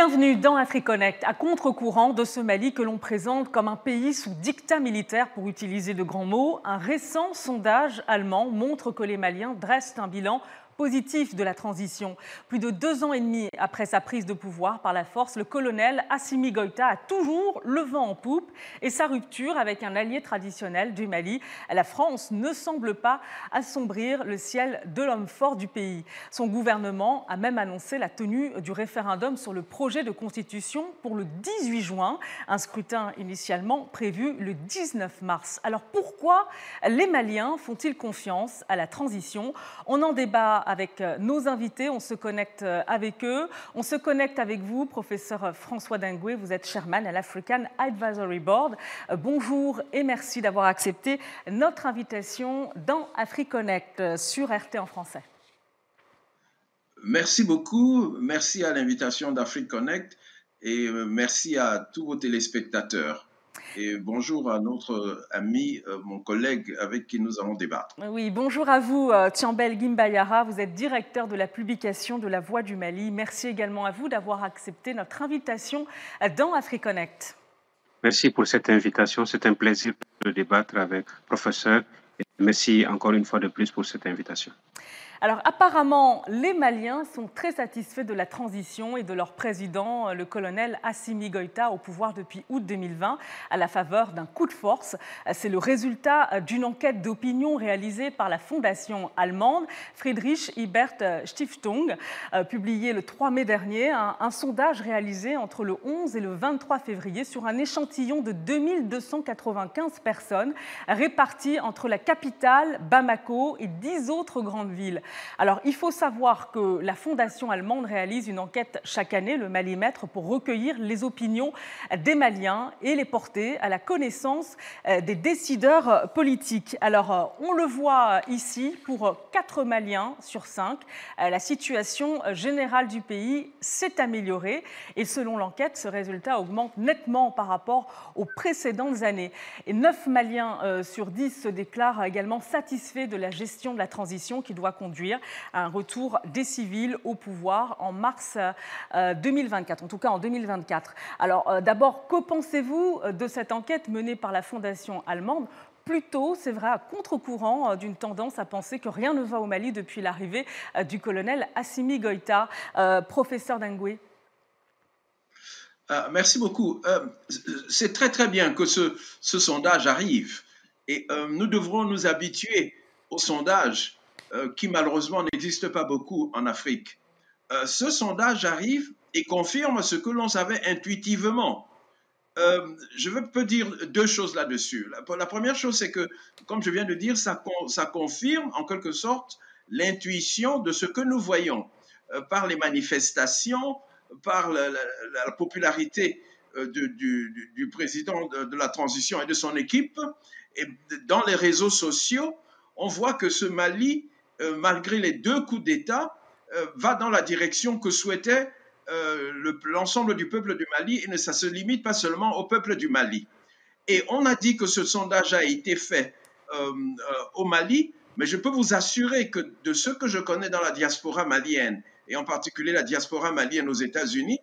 Bienvenue dans AfriConnect, à contre-courant de ce Mali que l'on présente comme un pays sous dictat militaire, pour utiliser de grands mots. Un récent sondage allemand montre que les Maliens dressent un bilan positif de la transition. Plus de deux ans et demi après sa prise de pouvoir par la force, le colonel Assimi Goïta a toujours le vent en poupe et sa rupture avec un allié traditionnel du Mali, la France, ne semble pas assombrir le ciel de l'homme fort du pays. Son gouvernement a même annoncé la tenue du référendum sur le projet de constitution pour le 18 juin, un scrutin initialement prévu le 19 mars. Alors pourquoi les Maliens font-ils confiance à la transition? On en débat avec euh, nos invités, on se connecte euh, avec eux. On se connecte avec vous, professeur François Dingoué, vous êtes chairman à l'African Advisory Board. Euh, bonjour et merci d'avoir accepté notre invitation dans AfriConnect sur RT en français. Merci beaucoup, merci à l'invitation d'AfriConnect et merci à tous vos téléspectateurs. Et bonjour à notre ami, euh, mon collègue avec qui nous allons débattre. Oui, bonjour à vous, euh, Tiambel Gimbayara. Vous êtes directeur de la publication de La Voix du Mali. Merci également à vous d'avoir accepté notre invitation dans AfriConnect. Merci pour cette invitation. C'est un plaisir de débattre avec le professeur. Merci encore une fois de plus pour cette invitation. Alors apparemment, les Maliens sont très satisfaits de la transition et de leur président, le colonel Assimi Goïta, au pouvoir depuis août 2020, à la faveur d'un coup de force. C'est le résultat d'une enquête d'opinion réalisée par la fondation allemande Friedrich Ibert Stiftung, euh, publiée le 3 mai dernier, un, sondage réalisé entre le 11 et le 23 février sur un échantillon de 2295 personnes réparties entre la capitale, Bamako, et dix autres grandes villes. Alors, il faut savoir que la Fondation allemande réalise une enquête chaque année, le Malimètre, pour recueillir les opinions des Maliens et les porter à la connaissance euh, des décideurs politiques. Alors, euh, on le voit ici, pour 4 Maliens sur 5, euh, la situation générale du pays s'est améliorée et selon l'enquête, ce résultat augmente nettement par rapport aux précédentes années. Et 9 Maliens sur 10 se déclarent également satisfaits de la gestion de la transition qui doit conduire un retour des civils au pouvoir en mars 2024, euh, en tout cas en 2024. Alors euh, d'abord, que pensez-vous de cette enquête menée par la Fondation allemande? Plutôt, c'est vrai, à contre-courant euh, d'une tendance à penser que rien ne va au Mali depuis l'arrivée du colonel Assimi Goïta. professeur Dengoué. merci beaucoup. c'est très très bien que ce, ce sondage arrive et nous devrons nous habituer au sondage euh, qui malheureusement n'existe pas beaucoup en Afrique. Euh, ce sondage arrive et confirme ce que l'on savait intuitivement. Euh, je peut dire deux choses là-dessus. La, première chose, c'est que, comme je viens de dire, ça, confirme en quelque sorte l'intuition de ce que nous voyons par les manifestations, par la, popularité du, président de, la transition et de son équipe. Et dans les réseaux sociaux, on voit que ce Mali euh, malgré les deux coups d'État, euh, va dans la direction que souhaitait euh, l'ensemble du peuple du Mali et ça ne se limite pas seulement au peuple du Mali. Et on a dit que ce sondage a été fait au Mali, mais je peux vous assurer que de ce que je connais dans la diaspora malienne, et en particulier la diaspora malienne aux États-Unis,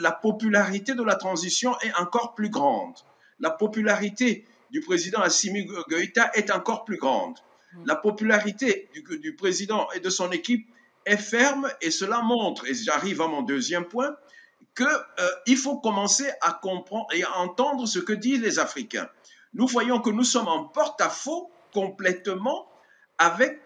la popularité de la transition est encore plus grande. La popularité du président Assimi Goïta est encore plus grande la popularité du, président et de son équipe est ferme et cela montre, et j'arrive à mon deuxième point, qu'il euh, faut commencer à comprendre et à entendre ce que disent les Africains. Nous voyons que nous sommes en porte-à-faux complètement avec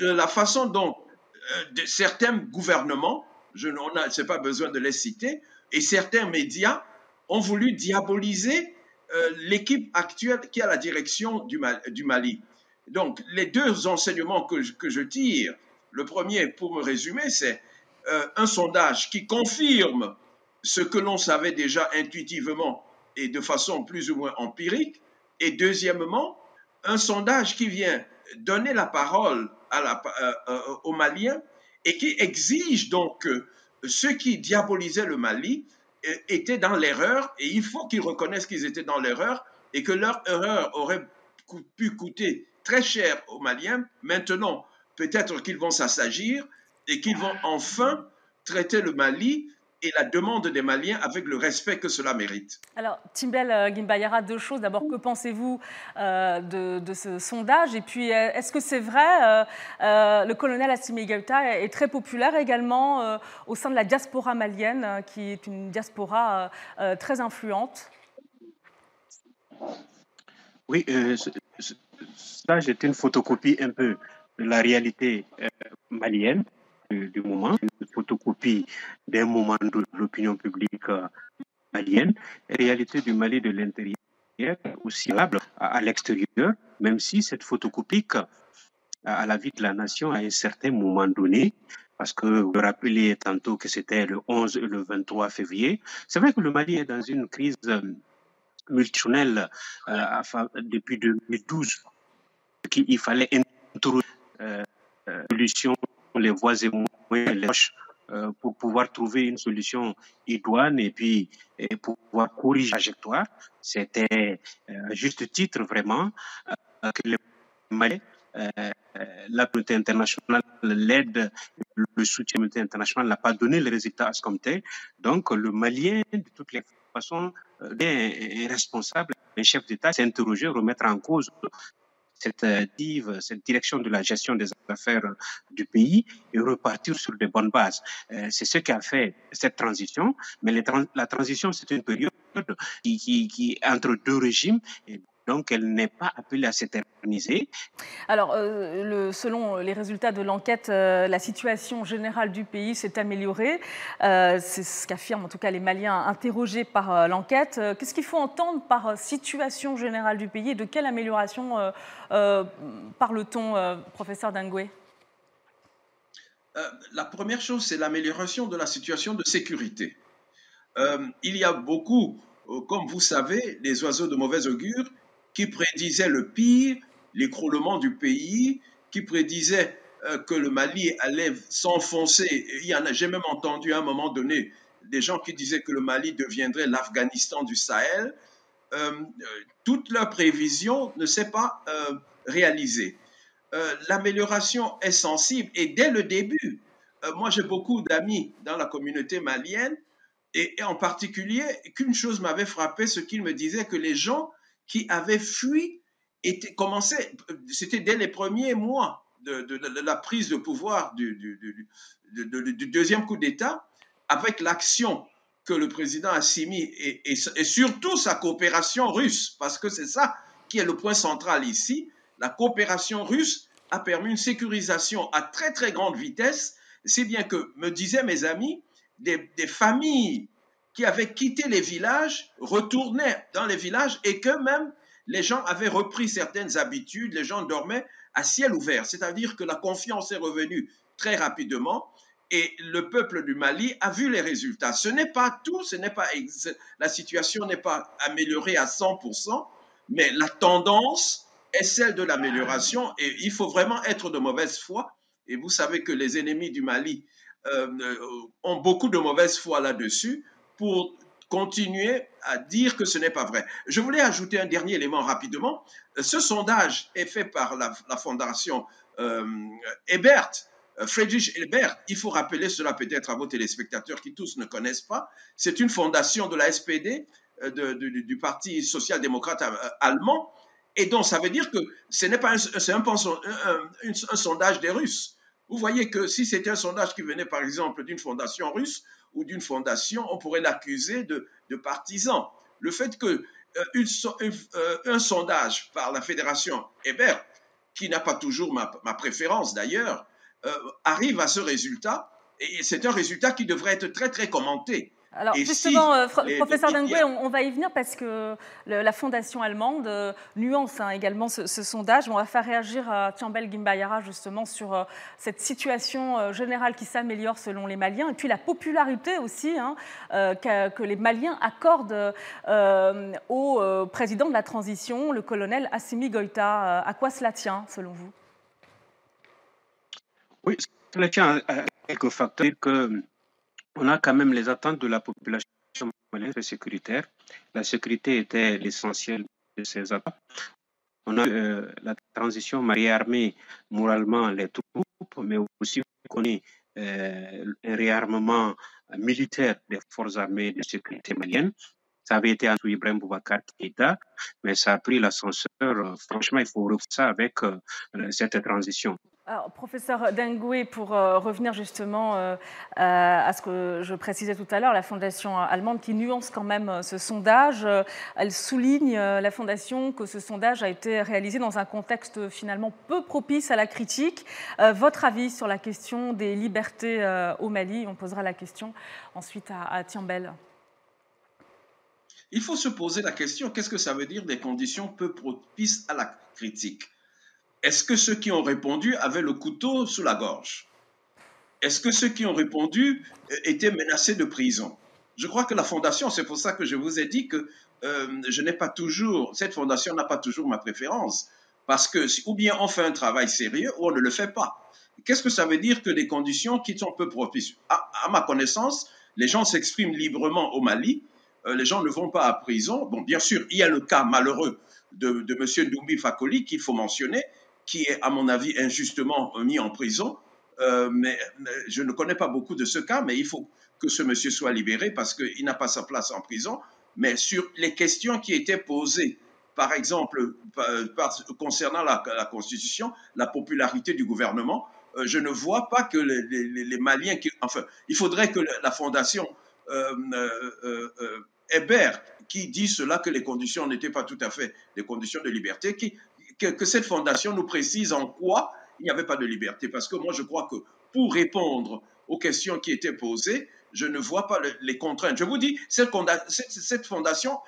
la façon dont euh, certains gouvernements, je n'ai pas besoin de les citer, et certains médias ont voulu diaboliser euh, l'équipe actuelle qui a la direction du Mali. Donc, les deux enseignements que je, tire, le premier, pour me résumer, c'est euh, un sondage qui confirme ce que l'on savait déjà intuitivement et de façon plus ou moins empirique, et deuxièmement, un sondage qui vient donner la parole euh, euh, aux Maliens et qui exige donc que ceux qui diabolisaient le Mali étaient dans l'erreur et il faut qu'ils reconnaissent qu'ils étaient dans l'erreur et que leur erreur aurait pu coûter très cher aux Maliens. Maintenant, peut-être qu'ils vont s'assagir et qu'ils vont enfin traiter le Mali et la demande des Maliens avec le respect que cela mérite. Alors, Timbel euh, Gimbayara, deux choses. D'abord, que pensez-vous euh, de, ce sondage? Et puis, euh, est-ce que c'est vrai Le colonel Assimi Goïta est très populaire également au sein de la diaspora malienne, qui est une diaspora très influente? Oui, ça, c'est une photocopie un peu de la réalité malienne du, moment, une photocopie d'un moment de l'opinion publique euh, malienne, réalité du Mali de l'intérieur aussi à, l'extérieur, même si cette photocopie à la vie de la nation à un certain moment donné, parce que vous rappelez tantôt que c'était le 11 et le 23 février. C'est vrai que le Mali est dans une crise euh, multidimensionnelle euh, depuis 2012, qu'il fallait introduire euh, solution les voies et les euh, pour pouvoir trouver une solution idoine et puis et pouvoir corriger la trajectoire. C'était euh, à juste titre vraiment euh, que les Mali, la communauté internationale, l'aide, le soutien international n'a pas donné les résultats à ce comité. Donc le Malien, de toutes les façons, est responsable, un chef d'État s'interroger, remettre en cause cette, euh, cette direction de la gestion des affaires du pays et repartir sur de bonnes bases. Euh, c'est ce qui a fait cette transition, mais la transition, c'est une période qui, qui, qui entre deux régimes. Et donc elle n'est pas appelée à s'éterniser. Alors, euh, selon les résultats de l'enquête, euh, la situation générale du pays s'est améliorée. Euh, c'est ce qu'affirment en tout cas les Maliens interrogés par l'enquête. Qu'est-ce qu'il faut entendre par situation générale du pays et de quelle amélioration parle-t-on, professeur Dangoué La première chose, c'est l'amélioration de la situation de sécurité. il y a beaucoup, comme vous savez, les oiseaux de mauvais augure qui prédisait le pire, l'écroulement du pays, qui prédisait euh, que le Mali allait s'enfoncer. Il y en a, j'ai même entendu à un moment donné des gens qui disaient que le Mali deviendrait l'Afghanistan du Sahel. Euh, toute leur prévision ne s'est pas euh, réalisée. L'amélioration est sensible et dès le début, moi j'ai beaucoup d'amis dans la communauté malienne et, et en particulier qu'une chose m'avait frappé, ce qu'ils me disaient que les gens qui avaient fui était commencé, c'était dès les premiers mois de, la prise de pouvoir du, deuxième coup d'État, avec l'action que le président Assimi et, et, surtout sa coopération russe, parce que c'est ça qui est le point central ici, la coopération russe a permis une sécurisation à très très grande vitesse, si bien que, me disaient mes amis, des familles qui avaient quitté les villages retournaient dans les villages et que même les gens avaient repris certaines habitudes, les gens dormaient à ciel ouvert, c'est-à-dire que la confiance est revenue très rapidement et le peuple du Mali a vu les résultats. Ce n'est pas tout, ce n'est pas la situation n'est pas améliorée à 100%, mais la tendance est celle de l'amélioration et il faut vraiment être de mauvaise foi. Et vous savez que les ennemis du Mali euh, euh, ont beaucoup de mauvaise foi là-dessus pour continuer à dire que ce n'est pas vrai. Je voulais ajouter un dernier élément rapidement. Ce sondage est fait par la, fondation euh, Ebert, euh, Friedrich Ebert. Il faut rappeler cela peut-être à vos téléspectateurs qui tous ne connaissent pas. C'est une fondation de la SPD, euh, du Parti social-démocrate allemand. Et donc, ça veut dire que ce n'est pas un sondage des Russes. Vous voyez que si c'était un sondage qui venait par exemple d'une fondation russe, ou d'une fondation, on pourrait l'accuser de, partisan. Le fait que euh, euh, un sondage par la fédération Hébert, qui n'a pas toujours ma, préférence d'ailleurs, euh, arrive à ce résultat, et c'est un résultat qui devrait être très très commenté. Alors justement, euh, professeur Dengwe, on, va y venir parce que la fondation allemande euh, nuance hein, également ce, sondage. On va faire réagir à Tiambel Gimbayara justement sur euh, cette situation générale qui s'améliore selon les Maliens et puis la popularité aussi hein, que, les Maliens accordent au président de la transition, le colonel Assimi Goïta. à quoi cela tient selon vous? Oui, cela tient à quelques facteurs que on a quand même les attentes de la population malienne sécuritaire. La sécurité était l'essentiel de ces attentes. On a euh, la transition mariée armée, moralement les troupes, mais aussi on connaît un réarmement militaire des forces armées de sécurité maliennes. Ça avait été sous Ibrahim Boubacar Keïta, mais ça a pris l'ascenseur. Franchement, il faut revoir ça avec cette transition. Professeur Dengoué, pour euh, revenir justement euh, à ce que je précisais tout à l'heure, la fondation allemande qui nuance quand même euh, ce sondage, elle souligne, la fondation, que ce sondage a été réalisé dans un contexte finalement peu propice à la critique. votre avis sur la question des libertés au Mali? On posera la question ensuite à, à. Il faut se poser la question, qu'est-ce que ça veut dire des conditions peu propices à la critique? Est-ce que ceux qui ont répondu avaient le couteau sous la gorge? Est-ce que ceux qui ont répondu euh, étaient menacés de prison? Je crois que la fondation, c'est pour ça que je vous ai dit que euh, je n'ai pas toujours, cette fondation n'a pas toujours ma préférence, parce que ou bien on fait un travail sérieux ou on ne le fait pas. Qu'est-ce que ça veut dire que des conditions qui sont peu propices? À, ma connaissance, les gens s'expriment librement au Mali, les gens ne vont pas à prison. Bon, bien sûr, il y a le cas malheureux de, M. Doumbi Fakoli qu'il faut mentionner, qui est, à mon avis, injustement mis en prison. Euh, mais, je ne connais pas beaucoup de ce cas, mais il faut que ce monsieur soit libéré parce qu'il n'a pas sa place en prison. Mais sur les questions qui étaient posées, par exemple, concernant la, Constitution, la popularité du gouvernement, euh, je ne vois pas que les, Maliens, enfin, il faudrait que la Fondation euh, Hébert, qui dit cela, que les conditions n'étaient pas tout à fait des conditions de liberté, qui, que, cette fondation nous précise en quoi il n'y avait pas de liberté. Parce que moi, je crois que pour répondre aux questions qui étaient posées, je ne vois pas les contraintes. Je vous dis, cette, fondation,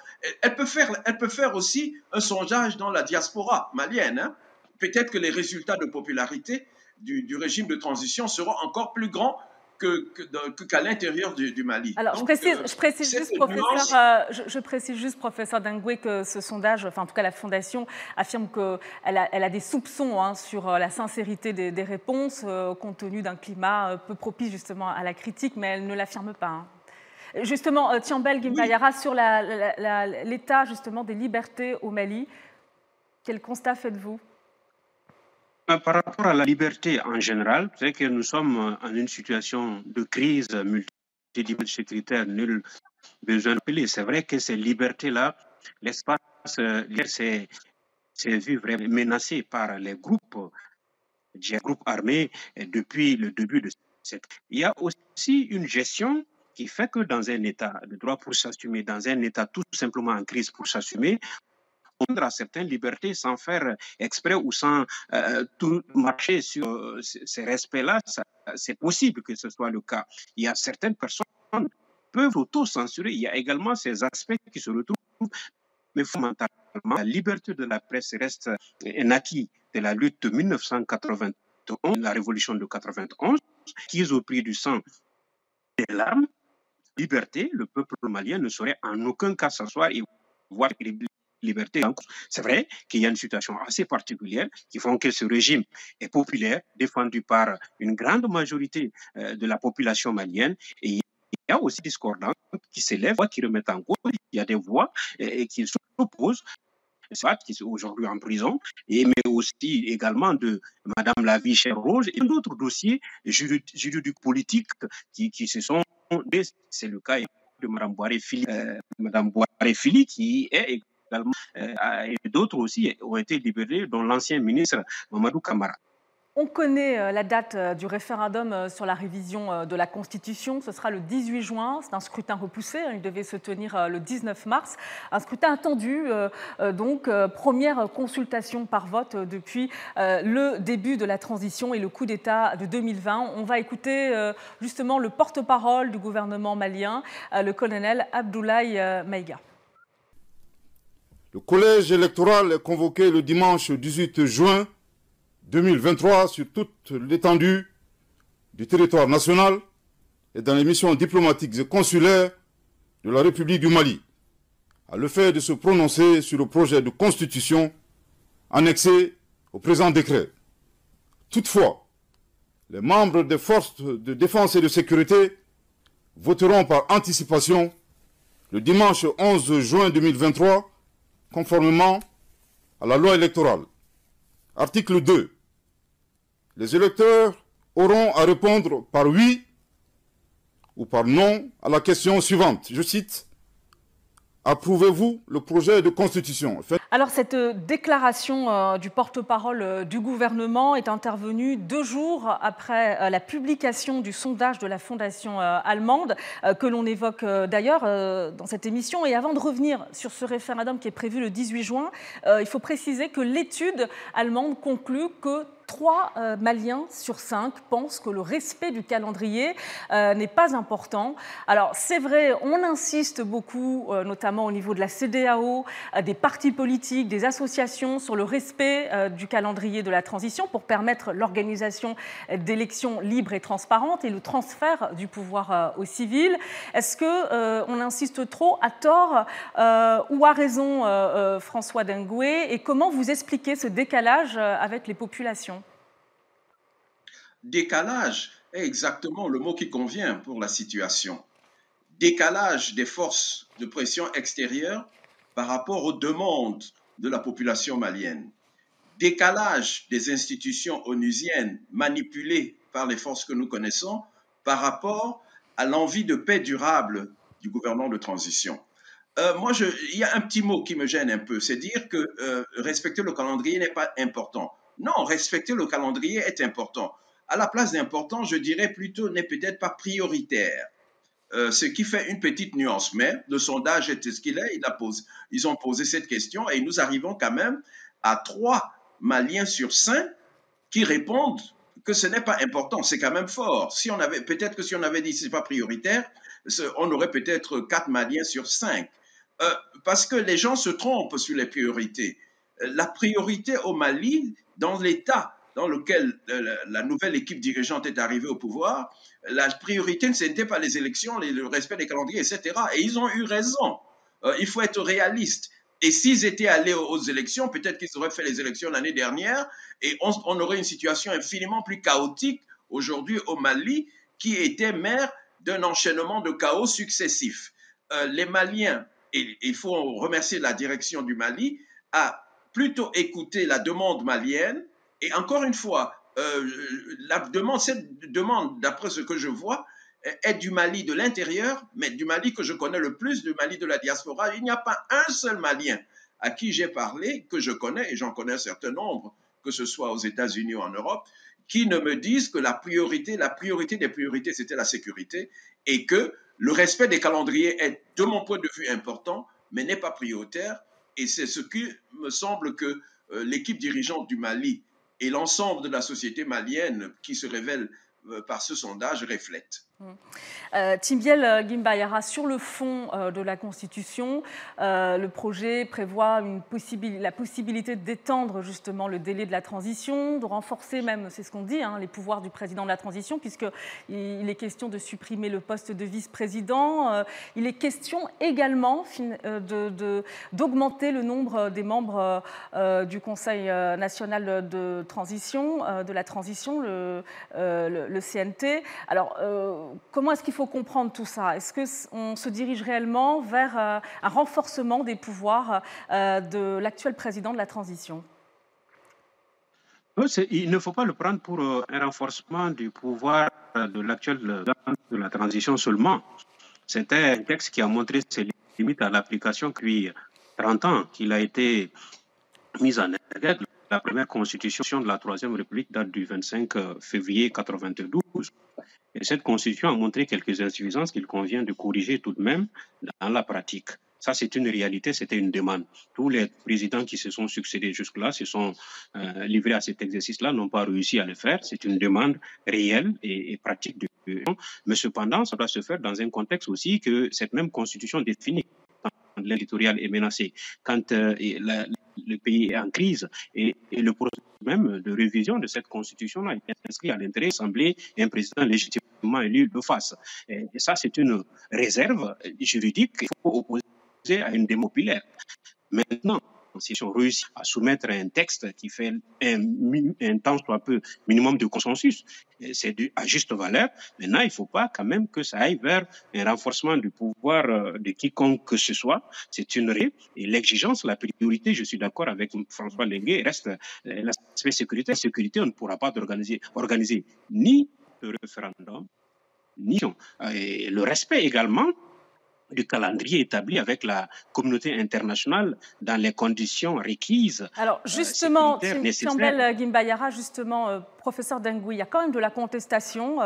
elle, peut faire, elle peut faire aussi un sondage dans la diaspora malienne. Hein. Peut-être que les résultats de popularité du, du, régime de transition seront encore plus grands qu'à l'intérieur du, Mali. Alors, je, précise, euh, je, précise juste, professeur, euh, je, précise juste, professeur Dingoué, que ce sondage, enfin en tout cas la Fondation, affirme qu'elle a, elle a des soupçons hein, sur euh, la sincérité des, réponses, compte tenu d'un climat peu propice justement à la critique, mais elle ne l'affirme pas. Hein. Justement, Tiambel Gimayara, sur l'état justement des libertés au Mali, quel constat faites-vous? Par rapport à la liberté en général, c'est que nous sommes en une situation de crise multidimensionnelle, nul besoin de rappeler. C'est vrai que ces libertés-là, l'espace euh, s'est vu vraiment menacé par les groupes, groupes armés depuis le début de cette. Il y a aussi une gestion qui fait que dans un État de droit pour s'assumer, dans un État tout simplement en crise pour s'assumer, à certaines libertés sans faire exprès ou sans euh, tout marcher sur euh, ces respects-là, c'est possible que ce soit le cas. Il y a certaines personnes qui peuvent auto-censurer. Il y a également ces aspects qui se retrouvent, mais fondamentalement, la liberté de la presse reste un acquis de la lutte de 1991, la révolution de 91, qui est au prix du sang des larmes. Liberté, le peuple malien ne saurait en aucun cas s'asseoir et voir liberté. C'est vrai qu'il y a une situation assez particulière qui font que ce régime est populaire, défendu par une grande majorité euh, de la population malienne. Et il y a aussi des discordances qui s'élèvent, qui remettent en cause. Il y a des voix et, qui s'opposent qui sont aujourd'hui en prison, et, mais aussi également de Madame Lavie Cher-Rouge et d'autres dossiers juridiques politiques qui, se sont. C'est le cas de Madame Boiré-Fili, euh, qui est euh, et d'autres aussi ont été libérés, dont l'ancien ministre Mamadou Kamara. On connaît euh, la date euh, du référendum sur la révision de la Constitution. Ce sera le 18 juin. C'est un scrutin repoussé. Hein. Il devait se tenir le 19 mars. Un scrutin attendu. Donc, première consultation par vote depuis le début de la transition et le coup d'État de 2020. On va écouter justement le porte-parole du gouvernement malien, le colonel Abdoulaye Maïga. Le collège électoral est convoqué le dimanche 18 juin 2023 sur toute l'étendue du territoire national et dans les missions diplomatiques et consulaires de la République du Mali, à le fait de se prononcer sur le projet de constitution annexé au présent décret. Toutefois, les membres des forces de défense et de sécurité voteront par anticipation le dimanche 11 juin 2023 conformément à la loi électorale. Article 2. Les électeurs auront à répondre par oui ou par non à la question suivante. Je cite Approuvez-vous le projet de constitution? Alors cette euh, déclaration euh, du porte-parole euh, du gouvernement est intervenue deux jours après la publication du sondage de la fondation allemande que l'on évoque d'ailleurs dans cette émission. Et avant de revenir sur ce référendum qui est prévu le 18 juin, il faut préciser que l'étude allemande conclut que 3 euh, Maliens sur 5 pensent que le respect du calendrier euh, n'est pas important. Alors c'est vrai, on insiste beaucoup, euh, notamment au niveau de la CDAO, des partis politiques, des associations, sur le respect du calendrier de la transition pour permettre l'organisation d'élections libres et transparentes et le transfert du pouvoir aux civils. Est-ce que on insiste trop à tort ou à raison, François Dengoué? Et comment vous expliquez ce décalage avec les populations? Décalage est exactement le mot qui convient pour la situation. Décalage des forces de pression extérieures par rapport aux demandes de la population malienne. Décalage des institutions onusiennes manipulées par les forces que nous connaissons par rapport à l'envie de paix durable du gouvernement de transition. Euh, moi, il y a un petit mot qui me gêne un peu, c'est dire que euh, respecter le calendrier n'est pas important. Non, respecter le calendrier est important à la place d'important, je dirais plutôt n'est peut-être pas prioritaire. Euh, ce qui fait une petite nuance. Mais le sondage était ce qu'il est. Il a posé, ils ont posé cette question et nous arrivons quand même à trois Maliens sur cinq qui répondent que ce n'est pas important. C'est quand même fort. Si on avait, peut-être que si on avait dit c'est pas prioritaire, on aurait peut-être quatre Maliens sur cinq. Euh, parce que les gens se trompent sur les priorités. La priorité au Mali, dans l'État dans lequel euh, la nouvelle équipe dirigeante est arrivée au pouvoir, la priorité ce n'était pas les élections, le respect des calendriers, etc. Et ils ont eu raison. Euh, il faut être réaliste. Et s'ils étaient allés aux, élections, peut-être qu'ils auraient fait les élections l'année dernière et on, aurait une situation infiniment plus chaotique aujourd'hui au Mali qui était maire d'un enchaînement de chaos successifs. Euh, les Maliens, et il faut remercier la direction du Mali, a plutôt écouté la demande malienne et encore une fois, euh, la demande, cette demande, d'après ce que je vois, est du Mali de l'intérieur, mais du Mali que je connais le plus, du Mali de la diaspora. Il n'y a pas un seul Malien à qui j'ai parlé, que je connais, et j'en connais un certain nombre, que ce soit aux États-Unis ou en Europe, qui ne me disent que la priorité, la priorité des priorités, c'était la sécurité, et que le respect des calendriers est, de mon point de vue, important, mais n'est pas prioritaire. Et c'est ce qui me semble que euh, l'équipe dirigeante du Mali et l'ensemble de la société malienne qui se révèle euh, par ce sondage reflète. Euh, Timbiel euh, Gimbayara, sur le fond euh, de la Constitution, le projet prévoit une la possibilité d'étendre justement le délai de la transition, de renforcer même, c'est ce qu'on dit, hein, les pouvoirs du président de la transition, puisqu'il est question de supprimer le poste de vice-président. il est question également d'augmenter le nombre des membres du Conseil national de transition, de la transition, le, le CNT. Alors, comment est-ce qu'il faut comprendre tout ça? Est-ce qu'on se dirige réellement vers euh, un renforcement des pouvoirs euh, de l'actuel président de la transition? Il ne faut pas le prendre pour euh, un renforcement du pouvoir de l'actuel de la transition seulement. C'était un texte qui a montré ses limites à l'application depuis 30 ans qu'il a été mis en œuvre. La première constitution de la Troisième République date du 25 février 1992. Et cette constitution a montré quelques insuffisances qu'il convient de corriger tout de même dans la pratique. Ça, c'est une réalité, c'était une demande. Tous les présidents qui se sont succédés jusque-là se sont euh, livrés à cet exercice-là, n'ont pas réussi à le faire. C'est une demande réelle et, pratique. De... Mais cependant, ça doit se faire dans un contexte aussi que cette même constitution définit quand l'éditorial est menacé, quand euh, le pays est en crise et, le processus même de révision de cette constitution-là est inscrit à l'intérêt et un président légitimement élu le fasse. Et, ça, c'est une réserve juridique qu'il faut opposer à une démocratie. Maintenant, constitution russe à soumettre un texte qui fait un, un temps soit peu minimum de consensus. C'est à juste valeur. Maintenant, il ne faut pas quand même que ça aille vers un renforcement du pouvoir euh, de quiconque que ce soit. C'est une règle. Et l'exigence, la priorité, je suis d'accord avec François Lenguet, reste euh, l'aspect sécurité. Sécurité, on ne pourra pas organiser, organiser ni le référendum, ni et le respect également du calendrier établi avec la communauté internationale dans les conditions requises. Alors euh, justement, euh, Gimbayara, justement, euh, professeur Dengui, il y a quand même de la contestation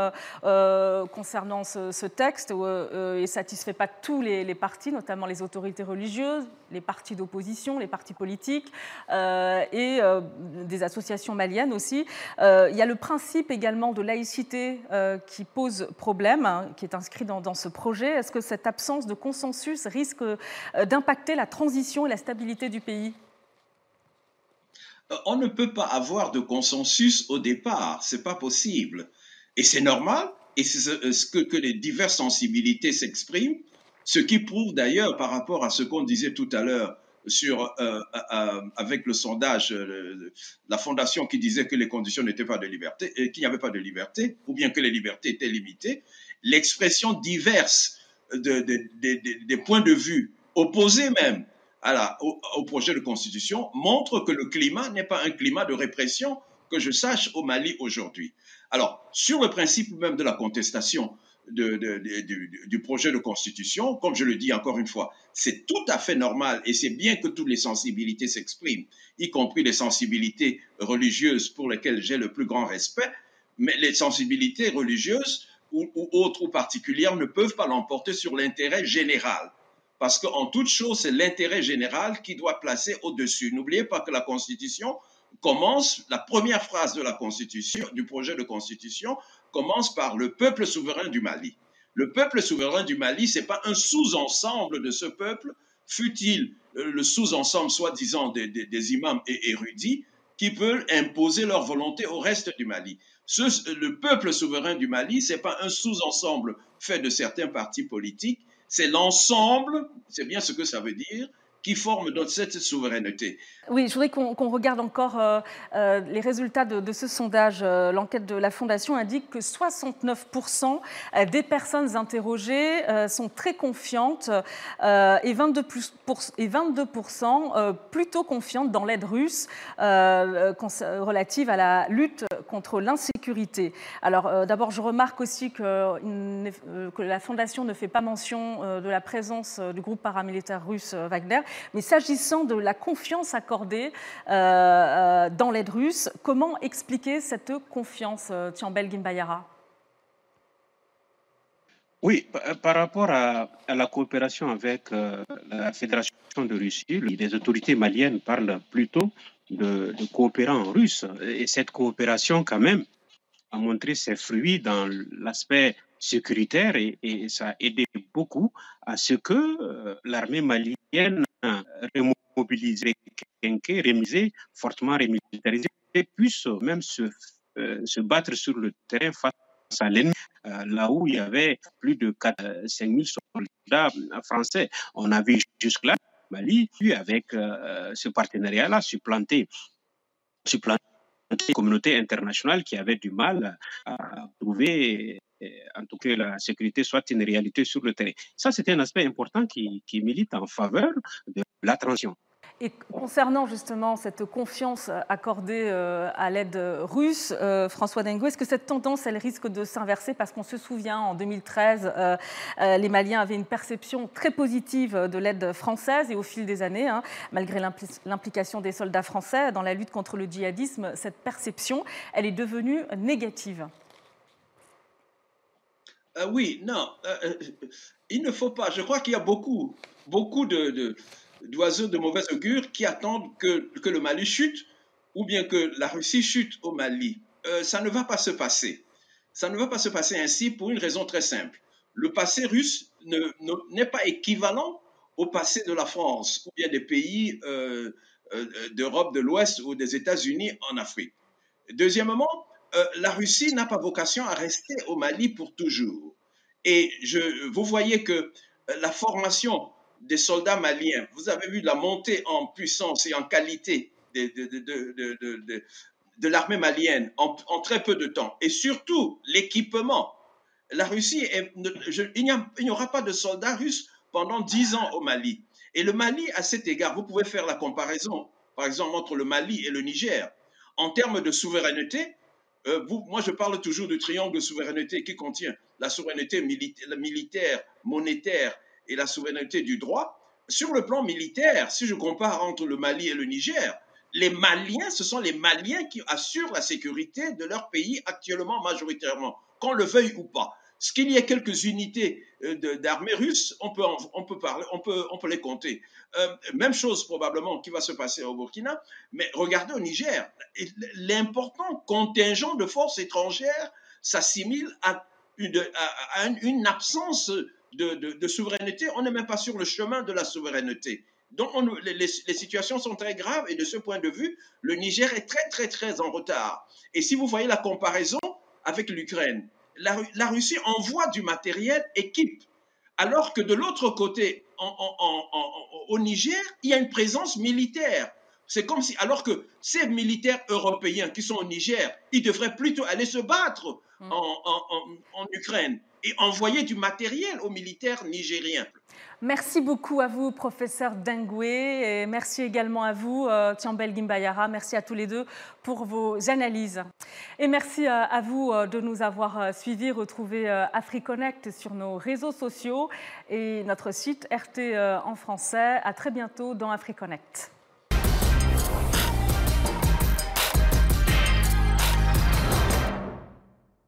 concernant ce, texte et ne satisfait pas tous les, partis, notamment les autorités religieuses, les partis d'opposition, les partis politiques et des associations maliennes aussi. il y a le principe également de laïcité qui pose problème, hein, qui est inscrit dans, ce projet. Est-ce que cette absence de consensus risque euh, d'impacter la transition et la stabilité du pays? euh, On ne peut pas avoir de consensus au départ, c'est pas possible. Et c'est normal, et c'est ce que, que les diverses sensibilités s'expriment, ce qui prouve d'ailleurs par rapport à ce qu'on disait tout à l'heure sur, euh, avec le sondage, la fondation qui disait que les conditions n'étaient pas de liberté, qu'il n'y avait pas de liberté, ou bien que les libertés étaient limitées, l'expression diverse des points de vue opposés même à au, projet de constitution montrent que le climat n'est pas un climat de répression que je sache au Mali aujourd'hui. Alors, sur le principe même de la contestation du, projet de constitution, comme je le dis encore une fois, c'est tout à fait normal et c'est bien que toutes les sensibilités s'expriment, y compris les sensibilités religieuses pour lesquelles j'ai le plus grand respect, mais les sensibilités religieuses ou, autres ou particulières ne peuvent pas l'emporter sur l'intérêt général. Parce qu'en toute chose, c'est l'intérêt général qui doit placer au-dessus. N'oubliez pas que la Constitution commence, la première phrase de la Constitution, du projet de Constitution, commence par le peuple souverain du Mali. Le peuple souverain du Mali, c'est pas un sous-ensemble de ce peuple, fut-il euh, le sous-ensemble soi-disant des, imams et érudits, qui peuvent imposer leur volonté au reste du Mali le peuple souverain du Mali, ce n'est pas un sous-ensemble fait de certains partis politiques, c'est l'ensemble, c'est bien ce que ça veut dire, qui forment cette souveraineté. Oui, je voudrais qu'on regarde encore euh, euh, les résultats de, ce sondage. Euh, l'enquête de la Fondation indique que 69% des personnes interrogées sont très confiantes et 22%, et 22 plutôt confiantes dans l'aide russe relative à la lutte contre l'insécurité. Alors d'abord, je remarque aussi que, que, la Fondation ne fait pas mention de la présence du groupe paramilitaire russe Wagner. Mais s'agissant de la confiance accordée euh, euh, dans l'aide russe, comment expliquer cette confiance, euh, Tiambel Gimbayara? Oui, par rapport à, la coopération avec la Fédération de Russie, les autorités maliennes parlent plutôt de, coopérants russes. Et cette coopération, quand même, a montré ses fruits dans l'aspect sécuritaire et, ça a aidé beaucoup à ce que l'armée malienne remobilisé, rémisé, fortement remilitarisé, puisse même se, euh, se battre sur le terrain face à l'ennemi, euh, là où il y avait plus de 5000 soldats français. On a vu jusque-là Mali, avec euh, ce partenariat-là, supplanter la communauté internationale qui avait du mal à trouver en tout cas la sécurité soit une réalité sur le terrain. Ça, c'est un aspect important qui, qui milite en faveur de la transition. Et concernant justement cette confiance accordée euh, à l'aide russe, euh, François Dengo, est-ce que cette tendance, elle risque de s'inverser? Parce qu'on se souvient, en 2013, euh, les Maliens avaient une perception très positive de l'aide française et au fil des années, hein, malgré l'implication des soldats français dans la lutte contre le djihadisme, cette perception, elle est devenue négative. Euh, oui, non, il ne faut pas. Je crois qu'il y a beaucoup, beaucoup de, d'oiseaux de, mauvaise augure qui attendent que, le Mali chute ou bien que la Russie chute au Mali. ça ne va pas se passer. Ça ne va pas se passer ainsi pour une raison très simple. Le passé russe n'est pas équivalent au passé de la France ou bien des pays d'Europe de l'Ouest ou des États-Unis en Afrique. Deuxièmement, euh, la Russie n'a pas vocation à rester au Mali pour toujours. Et je, vous voyez que euh, la formation des soldats maliens. Vous avez vu la montée en puissance et en qualité de, de, l'armée malienne en, très peu de temps. Et surtout, l'équipement. La Russie, il n'y aura pas de soldats russes pendant dix ans au Mali. Et le Mali, à cet égard, vous pouvez faire la comparaison, par exemple, entre le Mali et le Niger. En termes de souveraineté, euh, moi, je parle toujours du triangle de souveraineté qui contient la souveraineté militaire, monétaire et la souveraineté du droit. Sur le plan militaire, si je compare entre le Mali et le Niger, les Maliens, ce sont les Maliens qui assurent la sécurité de leur pays actuellement majoritairement, qu'on le veuille ou pas. Ce qu'il y ait quelques unités euh, d'armée russe, on peut, on, peut parler, on, peut, on peut les compter. Euh, même chose probablement qui va se passer au Burkina, mais regardez au Niger, l'important contingent de forces étrangères s'assimile à une, absence de, de, souveraineté. On n'est même pas sur le chemin de la souveraineté. Donc les, les, situations sont très graves et de ce point de vue, le Niger est très très très en retard. Et si vous voyez la comparaison avec l'Ukraine, la, Russie envoie du matériel équipe, alors que de l'autre côté, au Niger, il y a une présence militaire. C'est comme si, alors que ces militaires européens qui sont au Niger, ils devraient plutôt aller se battre mm. en Ukraine et envoyer du matériel aux militaires nigériens. Merci beaucoup à vous, professeur Dengwe, et merci également à vous, euh, Tiambel Gimbayara. Merci à tous les deux pour vos analyses. Et merci euh, à vous euh, de nous avoir suivis. Retrouvez AfriConnect sur nos réseaux sociaux et notre site RT en français. À très bientôt dans AfriConnect.